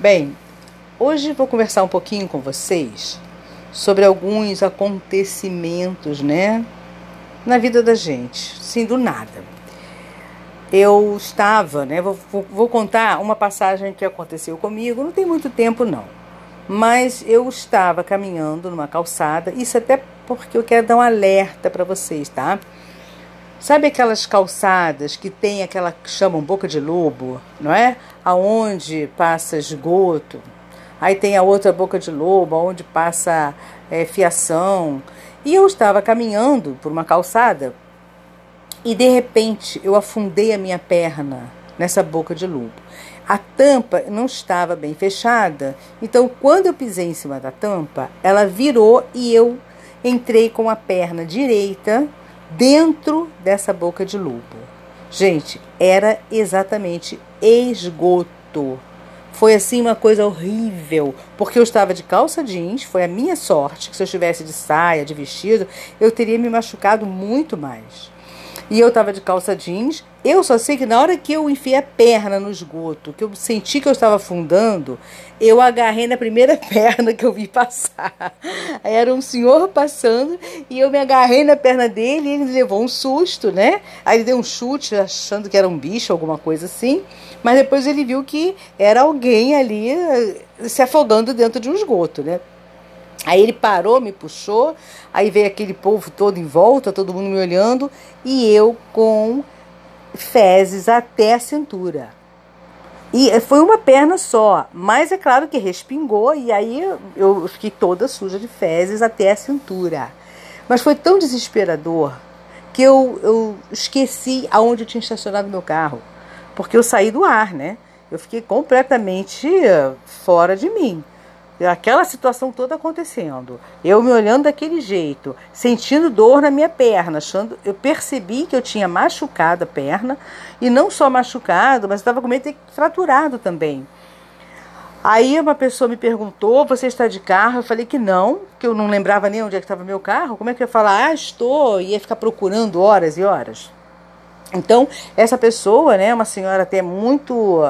Bem, hoje vou conversar um pouquinho com vocês sobre alguns acontecimentos, né, na vida da gente, sim, do nada. Eu estava, né, vou, vou contar uma passagem que aconteceu comigo, não tem muito tempo não, mas eu estava caminhando numa calçada, isso até porque eu quero dar um alerta para vocês, tá? Sabe aquelas calçadas que tem aquela que chamam boca de lobo, não é? Aonde passa esgoto. Aí tem a outra boca de lobo, onde passa é, fiação. E eu estava caminhando por uma calçada e de repente eu afundei a minha perna nessa boca de lobo. A tampa não estava bem fechada, então quando eu pisei em cima da tampa, ela virou e eu entrei com a perna direita dentro dessa boca de lobo. Gente, era exatamente esgoto. Foi assim uma coisa horrível, porque eu estava de calça jeans, foi a minha sorte que se eu estivesse de saia, de vestido, eu teria me machucado muito mais. E eu estava de calça jeans. Eu só sei que na hora que eu enfiei a perna no esgoto, que eu senti que eu estava afundando, eu agarrei na primeira perna que eu vi passar. Aí era um senhor passando e eu me agarrei na perna dele e ele levou um susto, né? Aí ele deu um chute achando que era um bicho, alguma coisa assim. Mas depois ele viu que era alguém ali eh, se afogando dentro de um esgoto, né? Aí ele parou, me puxou, aí veio aquele povo todo em volta, todo mundo me olhando, e eu com fezes até a cintura. E foi uma perna só, mas é claro que respingou, e aí eu fiquei toda suja de fezes até a cintura. Mas foi tão desesperador que eu, eu esqueci aonde eu tinha estacionado meu carro, porque eu saí do ar, né? Eu fiquei completamente fora de mim aquela situação toda acontecendo, eu me olhando daquele jeito, sentindo dor na minha perna, achando, eu percebi que eu tinha machucado a perna e não só machucado, mas estava com medo de ter fraturado também. Aí uma pessoa me perguntou: "Você está de carro?" Eu falei que não, que eu não lembrava nem onde é que estava meu carro. Como é que eu ia falar: "Ah, estou", e ia ficar procurando horas e horas. Então, essa pessoa, né, uma senhora até muito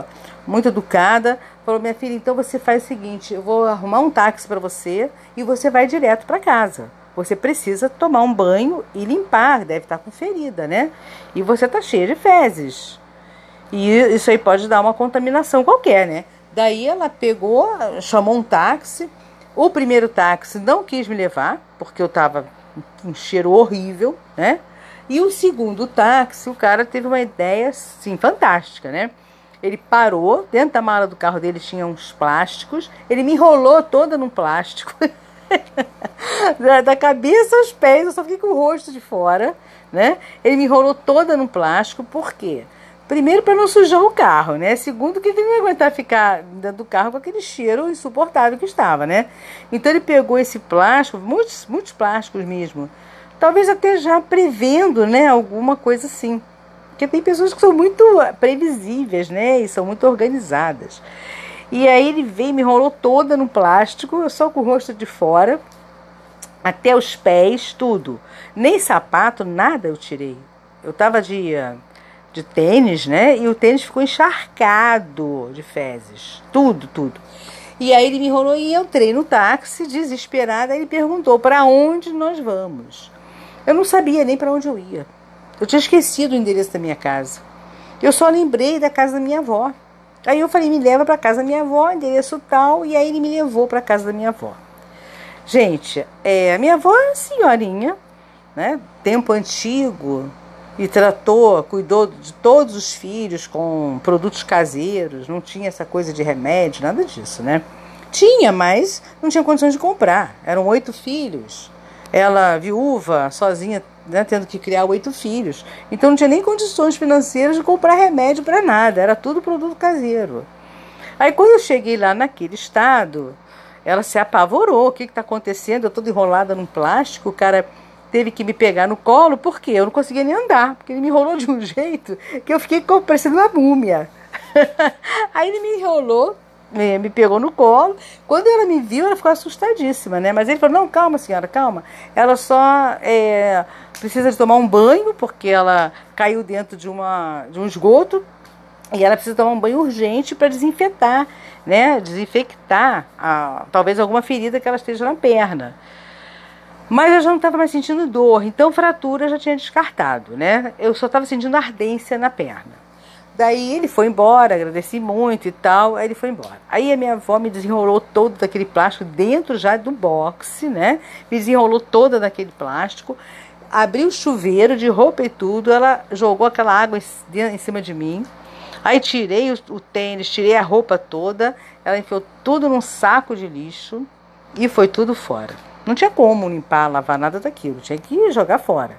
muito educada, falou: Minha filha, então você faz o seguinte: eu vou arrumar um táxi para você e você vai direto para casa. Você precisa tomar um banho e limpar, deve estar com ferida, né? E você está cheia de fezes. E isso aí pode dar uma contaminação qualquer, né? Daí ela pegou, chamou um táxi. O primeiro táxi não quis me levar, porque eu estava com um cheiro horrível, né? E o segundo táxi, o cara teve uma ideia, sim, fantástica, né? Ele parou, dentro da mala do carro dele tinha uns plásticos, ele me enrolou toda num plástico. da, cabeça aos pés, eu só fiquei com o rosto de fora, né? Ele me enrolou toda num plástico, por quê? Primeiro, para não sujar o carro, né? Segundo, que ele não ia aguentar ficar dentro do carro com aquele cheiro insuportável que estava, né? Então, ele pegou esse plástico, muitos, muitos plásticos mesmo, talvez até já prevendo, né? Alguma coisa assim. Porque tem pessoas que são muito previsíveis, né? E são muito organizadas. E aí ele veio, me enrolou toda no plástico, só com o rosto de fora, até os pés, tudo. Nem sapato, nada eu tirei. Eu tava de, de tênis, né? E o tênis ficou encharcado de fezes. Tudo, tudo. E aí ele me enrolou e eu entrei no táxi, desesperada. Ele perguntou: para onde nós vamos? Eu não sabia nem para onde eu ia. Eu tinha esquecido o endereço da minha casa. Eu só lembrei da casa da minha avó. Aí eu falei, me leva para casa da minha avó, endereço tal, e aí ele me levou para casa da minha avó. Gente, é, a minha avó é senhorinha, né? Tempo antigo, e tratou, cuidou de todos os filhos com produtos caseiros, não tinha essa coisa de remédio, nada disso, né? Tinha, mas não tinha condições de comprar. Eram oito filhos. Ela, viúva, sozinha, né, tendo que criar oito filhos. Então não tinha nem condições financeiras de comprar remédio para nada, era tudo produto caseiro. Aí quando eu cheguei lá naquele estado, ela se apavorou. O que está acontecendo? Eu toda enrolada num plástico, o cara teve que me pegar no colo, porque eu não conseguia nem andar, porque ele me enrolou de um jeito que eu fiquei parecendo uma múmia. Aí ele me enrolou, me pegou no colo. Quando ela me viu, ela ficou assustadíssima, né? Mas ele falou: Não, calma, senhora, calma. Ela só é, precisa de tomar um banho, porque ela caiu dentro de, uma, de um esgoto. E ela precisa tomar um banho urgente para desinfetar, né, desinfectar a, talvez alguma ferida que ela esteja na perna. Mas eu já não estava mais sentindo dor, então fratura eu já tinha descartado, né? Eu só estava sentindo ardência na perna. Daí ele foi embora, agradeci muito e tal, aí ele foi embora. Aí a minha avó me desenrolou todo daquele plástico dentro já do boxe, né? Me desenrolou toda daquele plástico, abriu o chuveiro de roupa e tudo, ela jogou aquela água em cima de mim. Aí tirei o, o tênis, tirei a roupa toda, ela enfiou tudo num saco de lixo e foi tudo fora. Não tinha como limpar, lavar nada daquilo, tinha que jogar fora.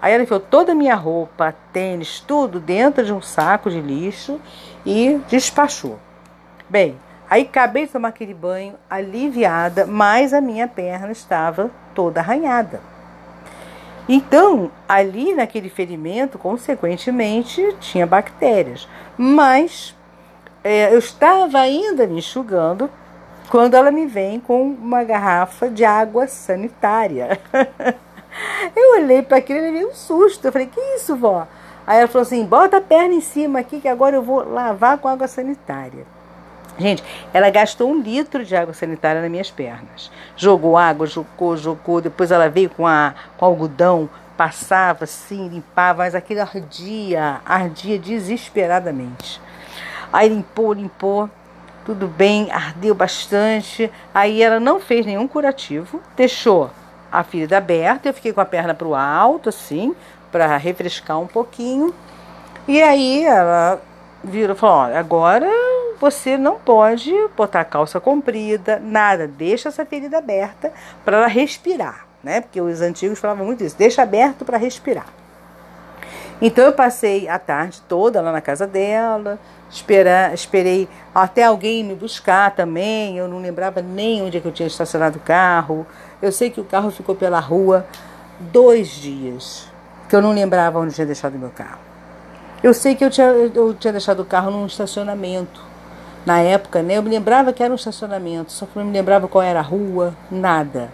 Aí ela enfiou toda a minha roupa, tênis, tudo dentro de um saco de lixo e despachou. Bem, aí acabei de tomar aquele banho aliviada, mas a minha perna estava toda arranhada. Então, ali naquele ferimento, consequentemente, tinha bactérias. Mas é, eu estava ainda me enxugando quando ela me vem com uma garrafa de água sanitária. Eu olhei para aquilo e levei um susto. Eu falei, que isso, vó? Aí ela falou assim: bota a perna em cima aqui que agora eu vou lavar com água sanitária. Gente, ela gastou um litro de água sanitária nas minhas pernas. Jogou água, jogou, jogou. Depois ela veio com, a, com algodão, passava assim, limpava, mas aquilo ardia, ardia desesperadamente. Aí limpou, limpou, tudo bem, ardeu bastante. Aí ela não fez nenhum curativo, deixou a ferida aberta, eu fiquei com a perna para o alto, assim, para refrescar um pouquinho. E aí ela virou e falou: Olha, agora você não pode botar calça comprida, nada, deixa essa ferida aberta para ela respirar, né? Porque os antigos falavam muito isso, deixa aberto para respirar. Então eu passei a tarde toda lá na casa dela, espera, esperei até alguém me buscar também. Eu não lembrava nem onde é que eu tinha estacionado o carro. Eu sei que o carro ficou pela rua dois dias, que eu não lembrava onde tinha deixado o meu carro. Eu sei que eu tinha, eu tinha deixado o carro num estacionamento. Na época, né, eu me lembrava que era um estacionamento, só que não me lembrava qual era a rua, nada.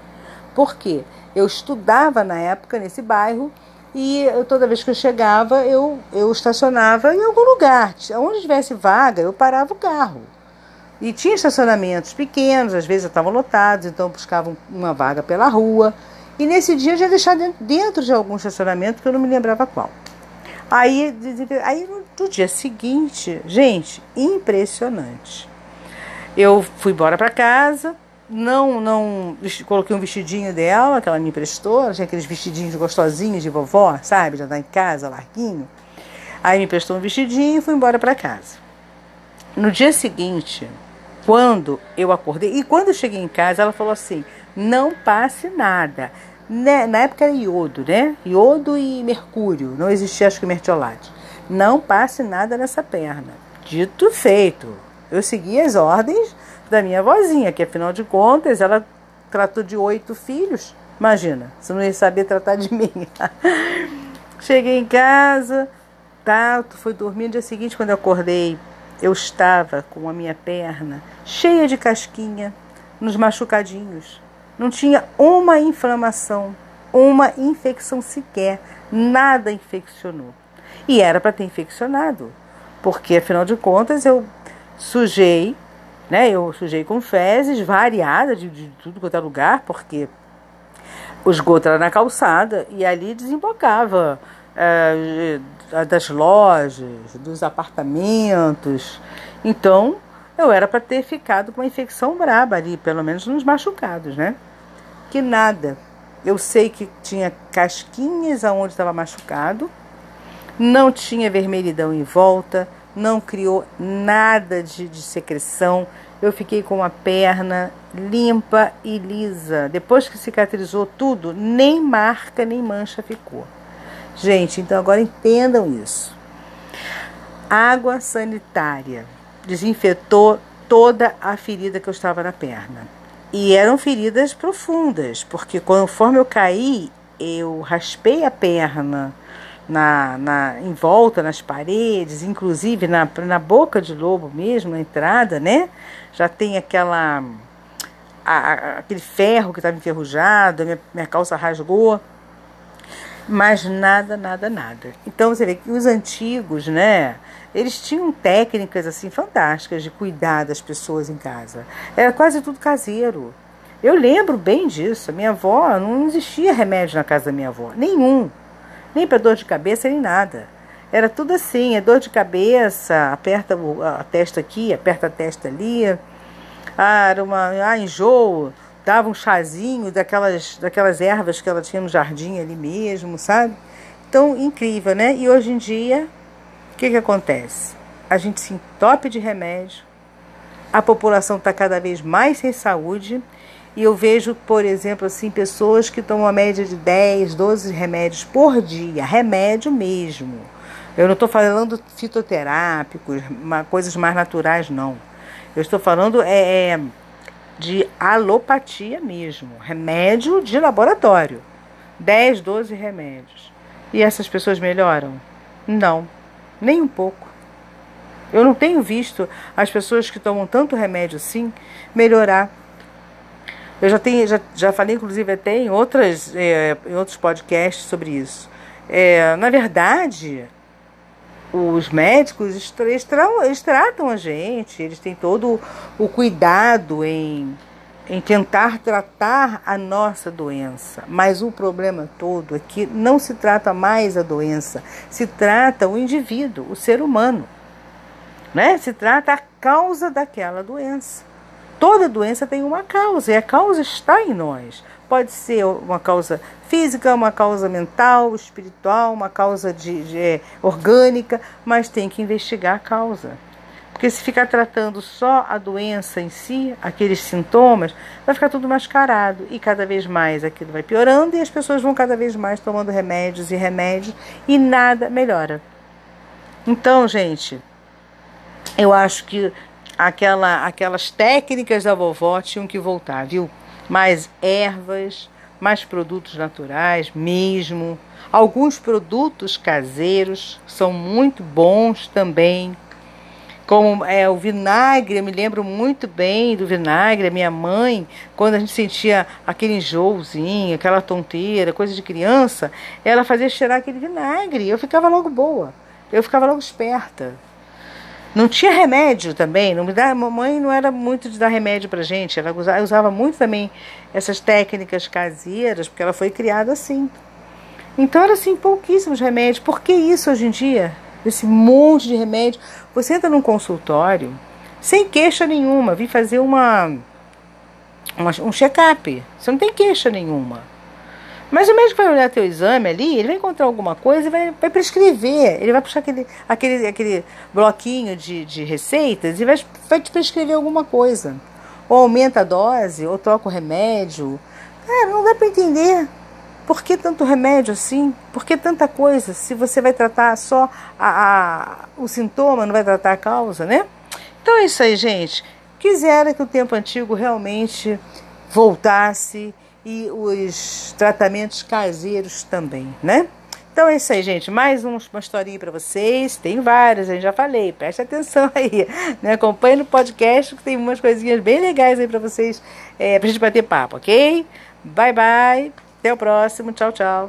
Por quê? Eu estudava na época nesse bairro e eu, toda vez que eu chegava, eu, eu estacionava em algum lugar. Onde tivesse vaga, eu parava o carro. E tinha estacionamentos pequenos, às vezes estavam lotados, então buscavam uma vaga pela rua. E nesse dia eu já deixado dentro de algum estacionamento que eu não me lembrava qual. Aí, aí no dia seguinte, gente, impressionante. Eu fui embora para casa, não, não coloquei um vestidinho dela que ela me emprestou, tinha aqueles vestidinhos gostosinhos de vovó, sabe, já tá em casa, larguinho. Aí me emprestou um vestidinho e fui embora para casa. No dia seguinte, quando eu acordei, e quando eu cheguei em casa, ela falou assim: não passe nada. Né, na época era iodo, né? Iodo e mercúrio, não existia acho que mertiolate. Não passe nada nessa perna. Dito feito, eu segui as ordens da minha vozinha, que afinal de contas ela tratou de oito filhos. Imagina, você não ia saber tratar de mim. Cheguei em casa, tá, fui dormir no dia seguinte, quando eu acordei, eu estava com a minha perna cheia de casquinha, nos machucadinhos. Não tinha uma inflamação, uma infecção sequer, nada infeccionou. E era para ter infeccionado, porque afinal de contas eu sujei, né? Eu sujei com fezes variadas de, de tudo quanto é lugar, porque o esgoto era na calçada e ali desembocava é, das lojas, dos apartamentos. Então, eu era para ter ficado com uma infecção braba ali, pelo menos nos machucados, né? Que nada. Eu sei que tinha casquinhas aonde estava machucado, não tinha vermelhidão em volta, não criou nada de, de secreção. Eu fiquei com a perna limpa e lisa. Depois que cicatrizou tudo, nem marca nem mancha ficou. Gente, então agora entendam isso. Água sanitária desinfetou toda a ferida que eu estava na perna. E eram feridas profundas, porque conforme eu caí, eu raspei a perna na, na, em volta, nas paredes, inclusive na, na boca de lobo mesmo, na entrada, né? Já tem aquela. A, aquele ferro que estava enferrujado, minha, minha calça rasgou mas nada, nada, nada. Então você vê que os antigos, né, eles tinham técnicas assim fantásticas de cuidar das pessoas em casa. Era quase tudo caseiro. Eu lembro bem disso. A minha avó não existia remédio na casa da minha avó, nenhum, nem para dor de cabeça nem nada. Era tudo assim, é dor de cabeça, aperta a testa aqui, aperta a testa ali. Ah, era uma, ah, enjoo, dava um chazinho daquelas, daquelas ervas que ela tinha no jardim ali mesmo, sabe? Então, incrível, né? E hoje em dia, o que, que acontece? A gente se entope de remédio, a população está cada vez mais sem saúde, e eu vejo, por exemplo, assim, pessoas que tomam a média de 10, 12 remédios por dia, remédio mesmo. Eu não estou falando fitoterápicos, coisas mais naturais, não. Eu estou falando é, é, de alopatia mesmo, remédio de laboratório. 10, 12 remédios. E essas pessoas melhoram? Não, nem um pouco. Eu não tenho visto as pessoas que tomam tanto remédio assim melhorar. Eu já tenho, já, já falei inclusive até em outras, é, em outros podcasts sobre isso. É, na verdade, os médicos eles, tratam a gente, eles têm todo o cuidado em, em tentar tratar a nossa doença. Mas o problema todo é que não se trata mais a doença, se trata o indivíduo, o ser humano. Né? Se trata a causa daquela doença. Toda doença tem uma causa e a causa está em nós. Pode ser uma causa física, uma causa mental, espiritual, uma causa de, de é, orgânica, mas tem que investigar a causa. Porque se ficar tratando só a doença em si, aqueles sintomas, vai ficar tudo mascarado e cada vez mais aquilo vai piorando e as pessoas vão cada vez mais tomando remédios e remédios e nada melhora. Então, gente, eu acho que aquela, aquelas técnicas da vovó tinham que voltar, viu? Mais ervas, mais produtos naturais mesmo. Alguns produtos caseiros são muito bons também. Como é o vinagre, eu me lembro muito bem do vinagre. Minha mãe, quando a gente sentia aquele enjoozinho, aquela tonteira, coisa de criança, ela fazia cheirar aquele vinagre. Eu ficava logo boa, eu ficava logo esperta. Não tinha remédio também, não me dá, mamãe não era muito de dar remédio pra gente, ela usava, usava muito também essas técnicas caseiras, porque ela foi criada assim. Então era assim, pouquíssimos remédios. Por que isso hoje em dia? Esse monte de remédio. Você entra num consultório sem queixa nenhuma, vim fazer uma, uma um check-up. Você não tem queixa nenhuma. Mas o médico vai olhar teu exame ali, ele vai encontrar alguma coisa e vai, vai prescrever. Ele vai puxar aquele, aquele, aquele bloquinho de, de receitas e vai, vai te prescrever alguma coisa. Ou aumenta a dose, ou troca o remédio. Cara, não dá para entender. Por que tanto remédio assim? Por que tanta coisa? Se você vai tratar só a, a, o sintoma, não vai tratar a causa, né? Então é isso aí, gente. Quisera que o tempo antigo realmente voltasse e os tratamentos caseiros também, né? Então é isso aí, gente. Mais uma historinha para vocês. Tem várias, eu já falei. Preste atenção aí. Né? Acompanhe no podcast que tem umas coisinhas bem legais aí para vocês, é, pra gente bater papo, ok? Bye, bye. Até o próximo. Tchau, tchau.